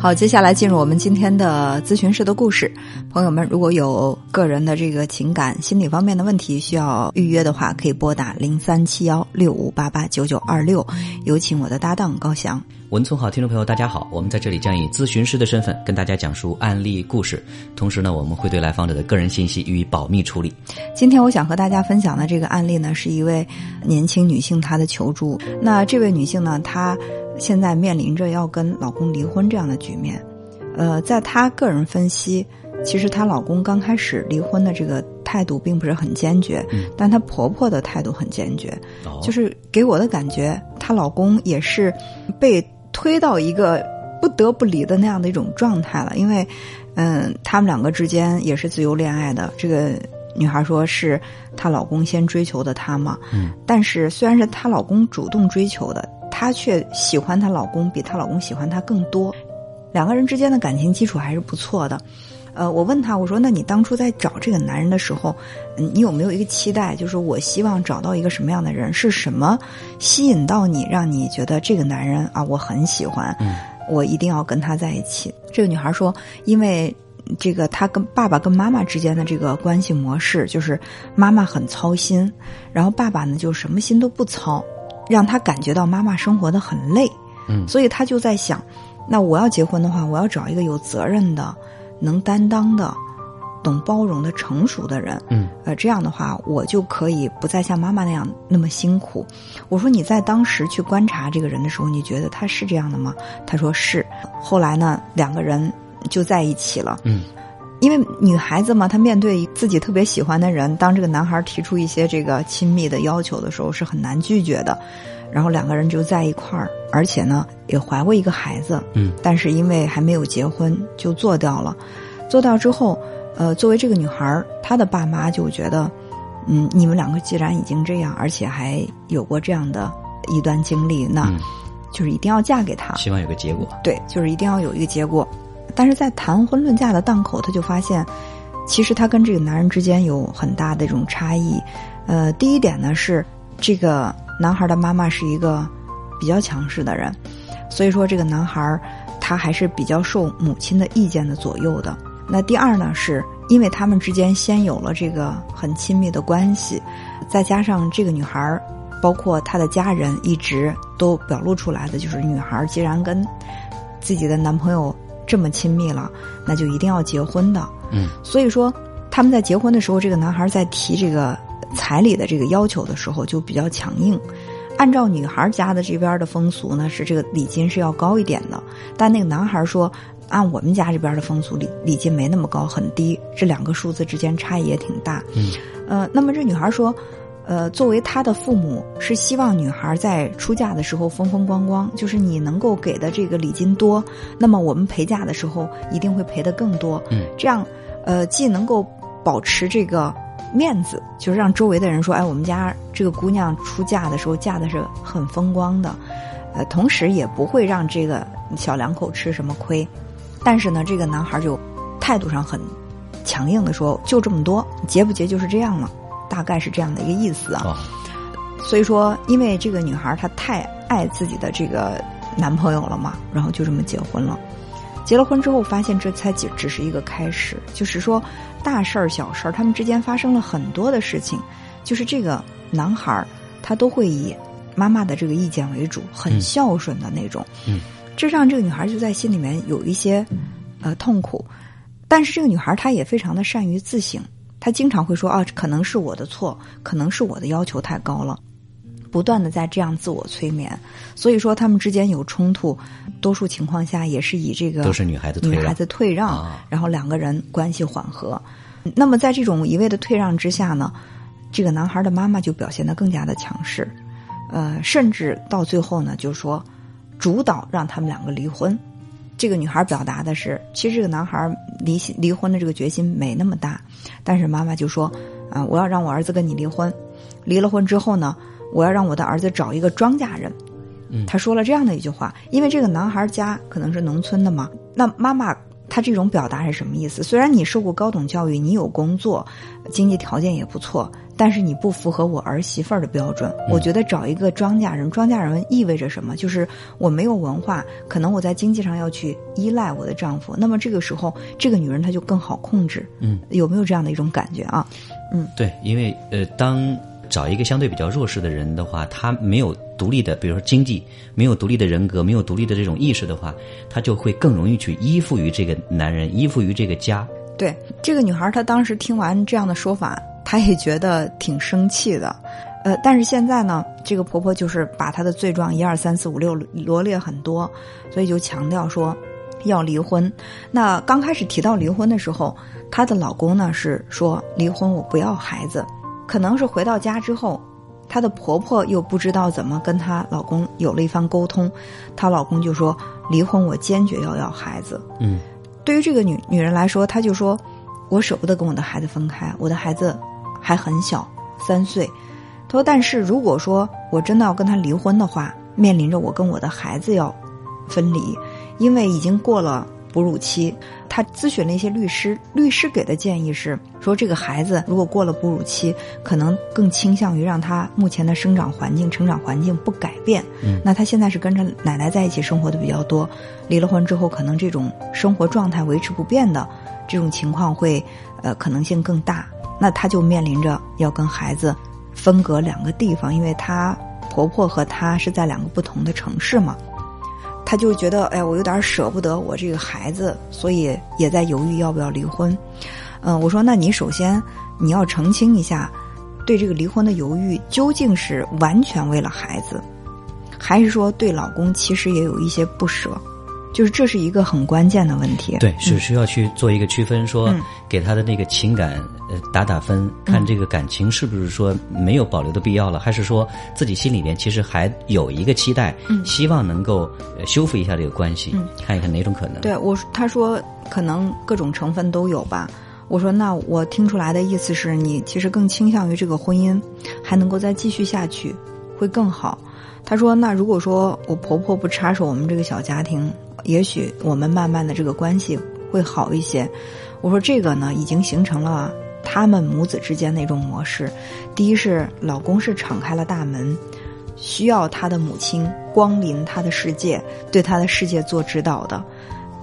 好，接下来进入我们今天的咨询室的故事。朋友们，如果有个人的这个情感、心理方面的问题需要预约的话，可以拨打零三七幺六五八八九九二六，有请我的搭档高翔。文聪好，听众朋友大家好，我们在这里将以咨询师的身份跟大家讲述案例故事，同时呢，我们会对来访者的个人信息予以保密处理。今天我想和大家分享的这个案例呢，是一位年轻女性她的求助。那这位女性呢，她。现在面临着要跟老公离婚这样的局面，呃，在她个人分析，其实她老公刚开始离婚的这个态度并不是很坚决，但她婆婆的态度很坚决，就是给我的感觉，她老公也是被推到一个不得不离的那样的一种状态了。因为，嗯，他们两个之间也是自由恋爱的。这个女孩说是她老公先追求的她嘛，嗯，但是虽然是她老公主动追求的。她却喜欢她老公，比她老公喜欢她更多。两个人之间的感情基础还是不错的。呃，我问他，我说：“那你当初在找这个男人的时候，你有没有一个期待？就是我希望找到一个什么样的人？是什么吸引到你，让你觉得这个男人啊，我很喜欢，我一定要跟他在一起？”这个女孩说：“因为这个她跟爸爸跟妈妈之间的这个关系模式，就是妈妈很操心，然后爸爸呢就什么心都不操。”让他感觉到妈妈生活的很累，嗯，所以他就在想，那我要结婚的话，我要找一个有责任的、能担当的、懂包容的成熟的人，嗯，呃，这样的话，我就可以不再像妈妈那样那么辛苦。我说你在当时去观察这个人的时候，你觉得他是这样的吗？他说是。后来呢，两个人就在一起了，嗯。因为女孩子嘛，她面对自己特别喜欢的人，当这个男孩提出一些这个亲密的要求的时候，是很难拒绝的。然后两个人就在一块儿，而且呢也怀过一个孩子，嗯，但是因为还没有结婚就做掉了。做掉之后，呃，作为这个女孩，她的爸妈就觉得，嗯，你们两个既然已经这样，而且还有过这样的一段经历，那就是一定要嫁给他，希望有个结果。对，就是一定要有一个结果。但是在谈婚论嫁的档口，他就发现，其实他跟这个男人之间有很大的这种差异。呃，第一点呢是，这个男孩的妈妈是一个比较强势的人，所以说这个男孩他还是比较受母亲的意见的左右的。那第二呢，是因为他们之间先有了这个很亲密的关系，再加上这个女孩，包括她的家人一直都表露出来的，就是女孩既然跟自己的男朋友。这么亲密了，那就一定要结婚的。嗯，所以说他们在结婚的时候，这个男孩在提这个彩礼的这个要求的时候就比较强硬。按照女孩家的这边的风俗呢，是这个礼金是要高一点的。但那个男孩说，按我们家这边的风俗，礼礼金没那么高，很低。这两个数字之间差异也挺大。嗯，呃，那么这女孩说。呃，作为她的父母，是希望女孩在出嫁的时候风风光光，就是你能够给的这个礼金多，那么我们陪嫁的时候一定会赔的更多。嗯，这样，呃，既能够保持这个面子，就是让周围的人说，哎，我们家这个姑娘出嫁的时候嫁的是很风光的，呃，同时也不会让这个小两口吃什么亏。但是呢，这个男孩就态度上很强硬的说，就这么多，结不结就是这样了。大概是这样的一个意思啊，所以说，因为这个女孩她太爱自己的这个男朋友了嘛，然后就这么结婚了。结了婚之后，发现这才只只是一个开始，就是说大事儿、小事儿，他们之间发生了很多的事情。就是这个男孩儿他都会以妈妈的这个意见为主，很孝顺的那种。嗯，这让这个女孩就在心里面有一些呃痛苦。但是这个女孩她也非常的善于自省。她经常会说啊，可能是我的错，可能是我的要求太高了，不断的在这样自我催眠。所以说他们之间有冲突，多数情况下也是以这个都是女孩子女孩子退让，然后两个人关系缓和。那么在这种一味的退让之下呢，这个男孩的妈妈就表现得更加的强势，呃，甚至到最后呢，就说主导让他们两个离婚。这个女孩表达的是，其实这个男孩离离婚的这个决心没那么大，但是妈妈就说：“啊，我要让我儿子跟你离婚，离了婚之后呢，我要让我的儿子找一个庄稼人。”他说了这样的一句话，因为这个男孩家可能是农村的嘛，那妈妈他这种表达是什么意思？虽然你受过高等教育，你有工作，经济条件也不错，但是你不符合我儿媳妇儿的标准。我觉得找一个庄稼人，庄稼人意味着什么？就是我没有文化，可能我在经济上要去依赖我的丈夫。那么这个时候，这个女人她就更好控制。嗯，有没有这样的一种感觉啊？嗯，对，因为呃，当找一个相对比较弱势的人的话，他没有独立的，比如说经济，没有独立的人格，没有独立的这种意识的话，他就会更容易去依附于这个男人，依附于这个家。对，这个女孩她当时听完这样的说法，她也觉得挺生气的。呃，但是现在呢，这个婆婆就是把她的罪状一二三四五六罗列很多，所以就强调说要离婚。那刚开始提到离婚的时候，她的老公呢是说离婚，我不要孩子。可能是回到家之后，她的婆婆又不知道怎么跟她老公有了一番沟通，她老公就说离婚，我坚决要要孩子。嗯，对于这个女女人来说，她就说，我舍不得跟我的孩子分开，我的孩子还很小，三岁。她说，但是如果说我真的要跟他离婚的话，面临着我跟我的孩子要分离，因为已经过了。哺乳期，他咨询了一些律师，律师给的建议是说，这个孩子如果过了哺乳期，可能更倾向于让他目前的生长环境、成长环境不改变。嗯，那他现在是跟着奶奶在一起生活的比较多，离了婚之后，可能这种生活状态维持不变的这种情况会呃可能性更大。那他就面临着要跟孩子分隔两个地方，因为她婆婆和她是在两个不同的城市嘛。他就觉得，哎，我有点舍不得我这个孩子，所以也在犹豫要不要离婚。嗯，我说，那你首先你要澄清一下，对这个离婚的犹豫究竟是完全为了孩子，还是说对老公其实也有一些不舍？就是这是一个很关键的问题。对，是需要去做一个区分，说给他的那个情感呃打打分，看这个感情是不是说没有保留的必要了，还是说自己心里面其实还有一个期待，希望能够修复一下这个关系，看一看哪种可能。对我，他说可能各种成分都有吧。我说那我听出来的意思是你其实更倾向于这个婚姻还能够再继续下去会更好。他说那如果说我婆婆不插手我们这个小家庭。也许我们慢慢的这个关系会好一些。我说这个呢，已经形成了他们母子之间的一种模式。第一是老公是敞开了大门，需要他的母亲光临他的世界，对他的世界做指导的。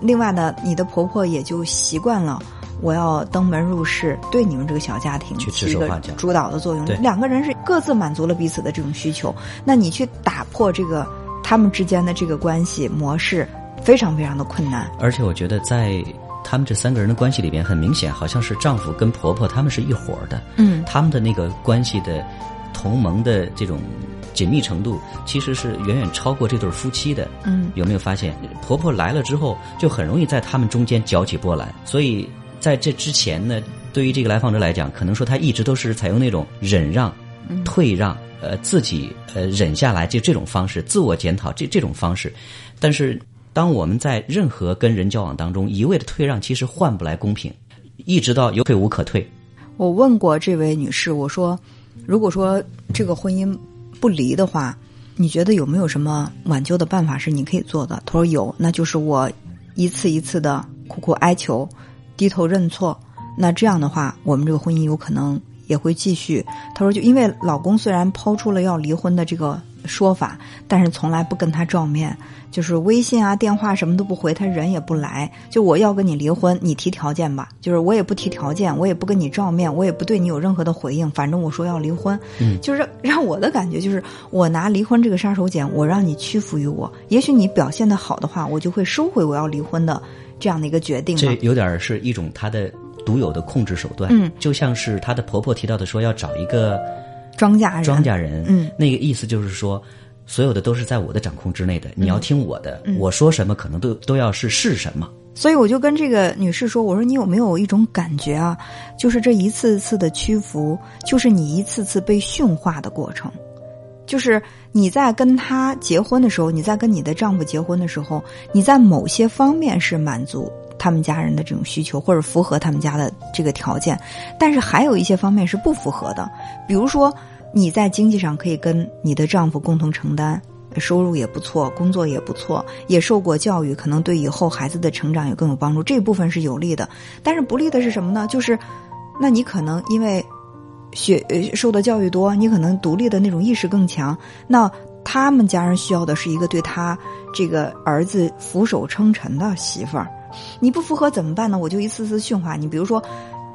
另外呢，你的婆婆也就习惯了我要登门入室，对你们这个小家庭起一个主导的作用。两个人是各自满足了彼此的这种需求。那你去打破这个他们之间的这个关系模式。非常非常的困难，而且我觉得在他们这三个人的关系里边，很明显好像是丈夫跟婆婆他们是一伙的，嗯，他们的那个关系的同盟的这种紧密程度，其实是远远超过这对夫妻的，嗯，有没有发现？婆婆来了之后，就很容易在他们中间搅起波澜，所以在这之前呢，对于这个来访者来讲，可能说他一直都是采用那种忍让、退让，呃，自己呃忍下来，就这种方式，自我检讨这这种方式，但是。当我们在任何跟人交往当中一味的退让，其实换不来公平，一直到有退无可退。我问过这位女士，我说：“如果说这个婚姻不离的话，你觉得有没有什么挽救的办法是你可以做的？”她说：“有，那就是我一次一次的苦苦哀求，低头认错。那这样的话，我们这个婚姻有可能也会继续。”她说：“就因为老公虽然抛出了要离婚的这个。”说法，但是从来不跟他照面，就是微信啊、电话什么都不回，他人也不来。就我要跟你离婚，你提条件吧。就是我也不提条件，我也不跟你照面，我也不对你有任何的回应。反正我说要离婚，嗯，就是让我的感觉就是，我拿离婚这个杀手锏，我让你屈服于我。也许你表现的好的话，我就会收回我要离婚的这样的一个决定。这有点是一种他的独有的控制手段，嗯，就像是他的婆婆提到的，说要找一个。庄稼人，庄稼人，嗯，那个意思就是说，所有的都是在我的掌控之内的，你要听我的，我说什么可能都都要是是什么。所以我就跟这个女士说，我说你有没有一种感觉啊？就是这一次次的屈服，就是你一次次被驯化的过程。就是你在跟他结婚的时候，你在跟你的丈夫结婚的时候，你在某些方面是满足。他们家人的这种需求，或者符合他们家的这个条件，但是还有一些方面是不符合的。比如说，你在经济上可以跟你的丈夫共同承担收入也不错，工作也不错，也受过教育，可能对以后孩子的成长也更有帮助。这部分是有利的，但是不利的是什么呢？就是，那你可能因为学呃受的教育多，你可能独立的那种意识更强。那他们家人需要的是一个对他这个儿子俯首称臣的媳妇儿。你不符合怎么办呢？我就一次次训话你。比如说，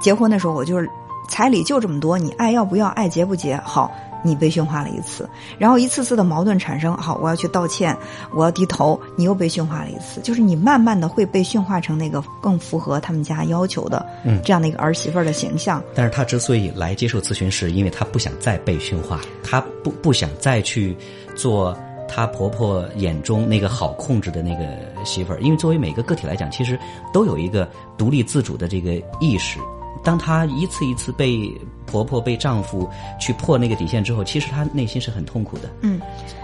结婚的时候我就是彩礼就这么多，你爱要不要，爱结不结？好。你被驯化了一次，然后一次次的矛盾产生。好，我要去道歉，我要低头，你又被驯化了一次。就是你慢慢的会被驯化成那个更符合他们家要求的，嗯，这样的一个儿媳妇的形象。但是她之所以来接受咨询，是因为她不想再被驯化，她不不想再去做她婆婆眼中那个好控制的那个媳妇儿。因为作为每个个体来讲，其实都有一个独立自主的这个意识。当她一次一次被婆婆、被丈夫去破那个底线之后，其实她内心是很痛苦的。嗯，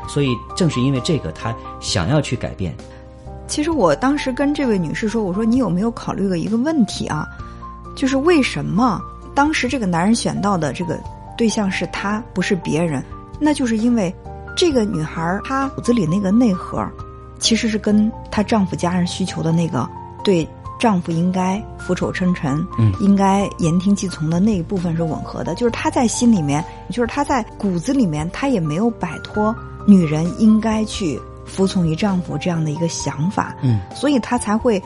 所以正是因为这个，她想要去改变。其实我当时跟这位女士说：“我说你有没有考虑过一个问题啊？就是为什么当时这个男人选到的这个对象是她，不是别人？那就是因为这个女孩她骨子里那个内核，其实是跟她丈夫家人需求的那个对。”丈夫应该俯首称臣，嗯，应该言听计从的那一部分是吻合的，就是他在心里面，就是他在骨子里面，他也没有摆脱女人应该去服从于丈夫这样的一个想法，嗯，所以他才会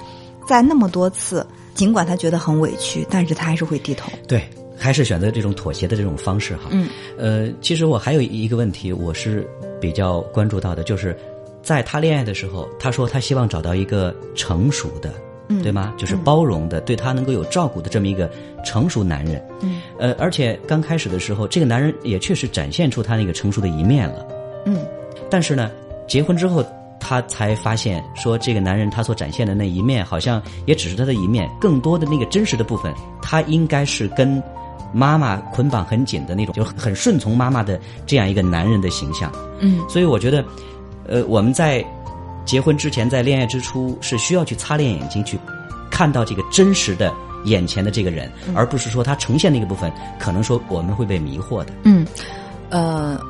在那么多次，尽管他觉得很委屈，但是他还是会低头，对，还是选择这种妥协的这种方式哈，嗯，呃，其实我还有一个问题，我是比较关注到的，就是在他恋爱的时候，他说他希望找到一个成熟的。对吗？就是包容的，对他能够有照顾的这么一个成熟男人。嗯，呃，而且刚开始的时候，这个男人也确实展现出他那个成熟的一面了。嗯，但是呢，结婚之后，他才发现说，这个男人他所展现的那一面，好像也只是他的一面，更多的那个真实的部分，他应该是跟妈妈捆绑很紧的那种，就很顺从妈妈的这样一个男人的形象。嗯，所以我觉得，呃，我们在。结婚之前，在恋爱之初，是需要去擦亮眼睛，去看到这个真实的眼前的这个人，而不是说他呈现那个部分，可能说我们会被迷惑的。嗯，呃，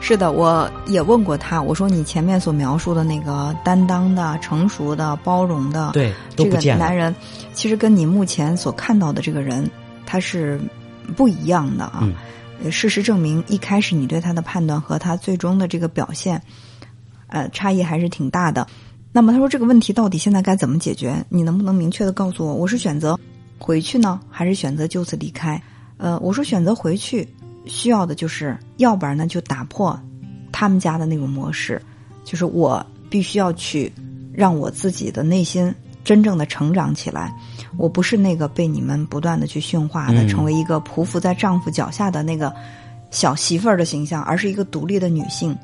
是的，我也问过他，我说你前面所描述的那个担当的、成熟的、包容的，对，这个男人，其实跟你目前所看到的这个人，他是不一样的啊。事实证明，一开始你对他的判断和他最终的这个表现。呃，差异还是挺大的。那么他说这个问题到底现在该怎么解决？你能不能明确的告诉我？我是选择回去呢，还是选择就此离开？呃，我说选择回去，需要的就是，要不然呢就打破他们家的那种模式，就是我必须要去让我自己的内心真正的成长起来。我不是那个被你们不断的去驯化的，成为一个匍匐在丈夫脚下的那个。小媳妇儿的形象，而是一个独立的女性。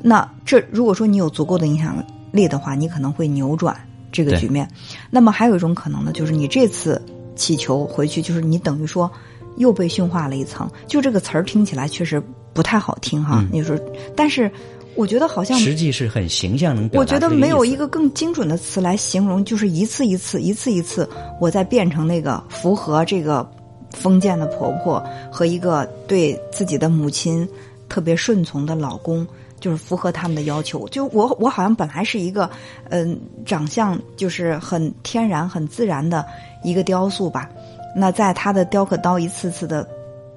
那这如果说你有足够的影响力的话，你可能会扭转这个局面。那么还有一种可能呢，就是你这次祈求回去，就是你等于说又被驯化了一层。就这个词儿听起来确实不太好听哈。你说，但是我觉得好像实际是很形象，能我觉得没有一个更精准的词来形容，就是一次一次，一次一次，我在变成那个符合这个。封建的婆婆和一个对自己的母亲特别顺从的老公，就是符合他们的要求。就我，我好像本来是一个，嗯，长相就是很天然、很自然的一个雕塑吧。那在他的雕刻刀一次次的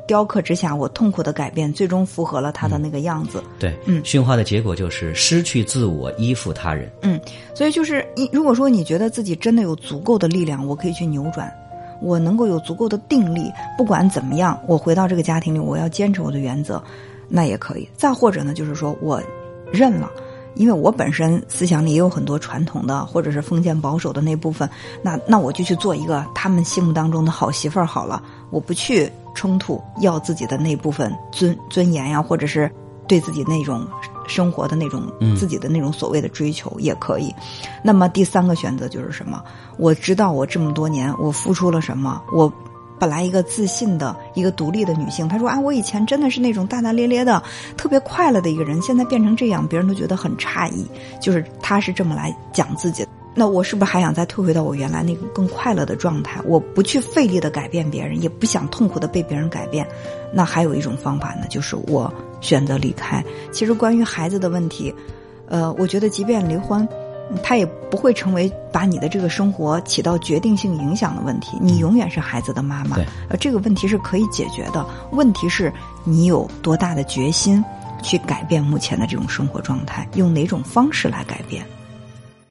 雕刻之下，我痛苦的改变，最终符合了他的那个样子。对，嗯，驯化的结果就是失去自我，依附他人。嗯，所以就是你，如果说你觉得自己真的有足够的力量，我可以去扭转。我能够有足够的定力，不管怎么样，我回到这个家庭里，我要坚持我的原则，那也可以。再或者呢，就是说我认了，因为我本身思想里也有很多传统的或者是封建保守的那部分，那那我就去做一个他们心目当中的好媳妇儿好了，我不去冲突，要自己的那部分尊尊严呀，或者是对自己那种。生活的那种自己的那种所谓的追求也可以，那么第三个选择就是什么？我知道我这么多年我付出了什么？我本来一个自信的一个独立的女性，她说啊，我以前真的是那种大大咧咧的、特别快乐的一个人，现在变成这样，别人都觉得很诧异。就是她是这么来讲自己，那我是不是还想再退回到我原来那个更快乐的状态？我不去费力的改变别人，也不想痛苦的被别人改变。那还有一种方法呢，就是我。选择离开。其实关于孩子的问题，呃，我觉得即便离婚，他也不会成为把你的这个生活起到决定性影响的问题。你永远是孩子的妈妈，呃，这个问题是可以解决的。问题是你有多大的决心去改变目前的这种生活状态，用哪种方式来改变？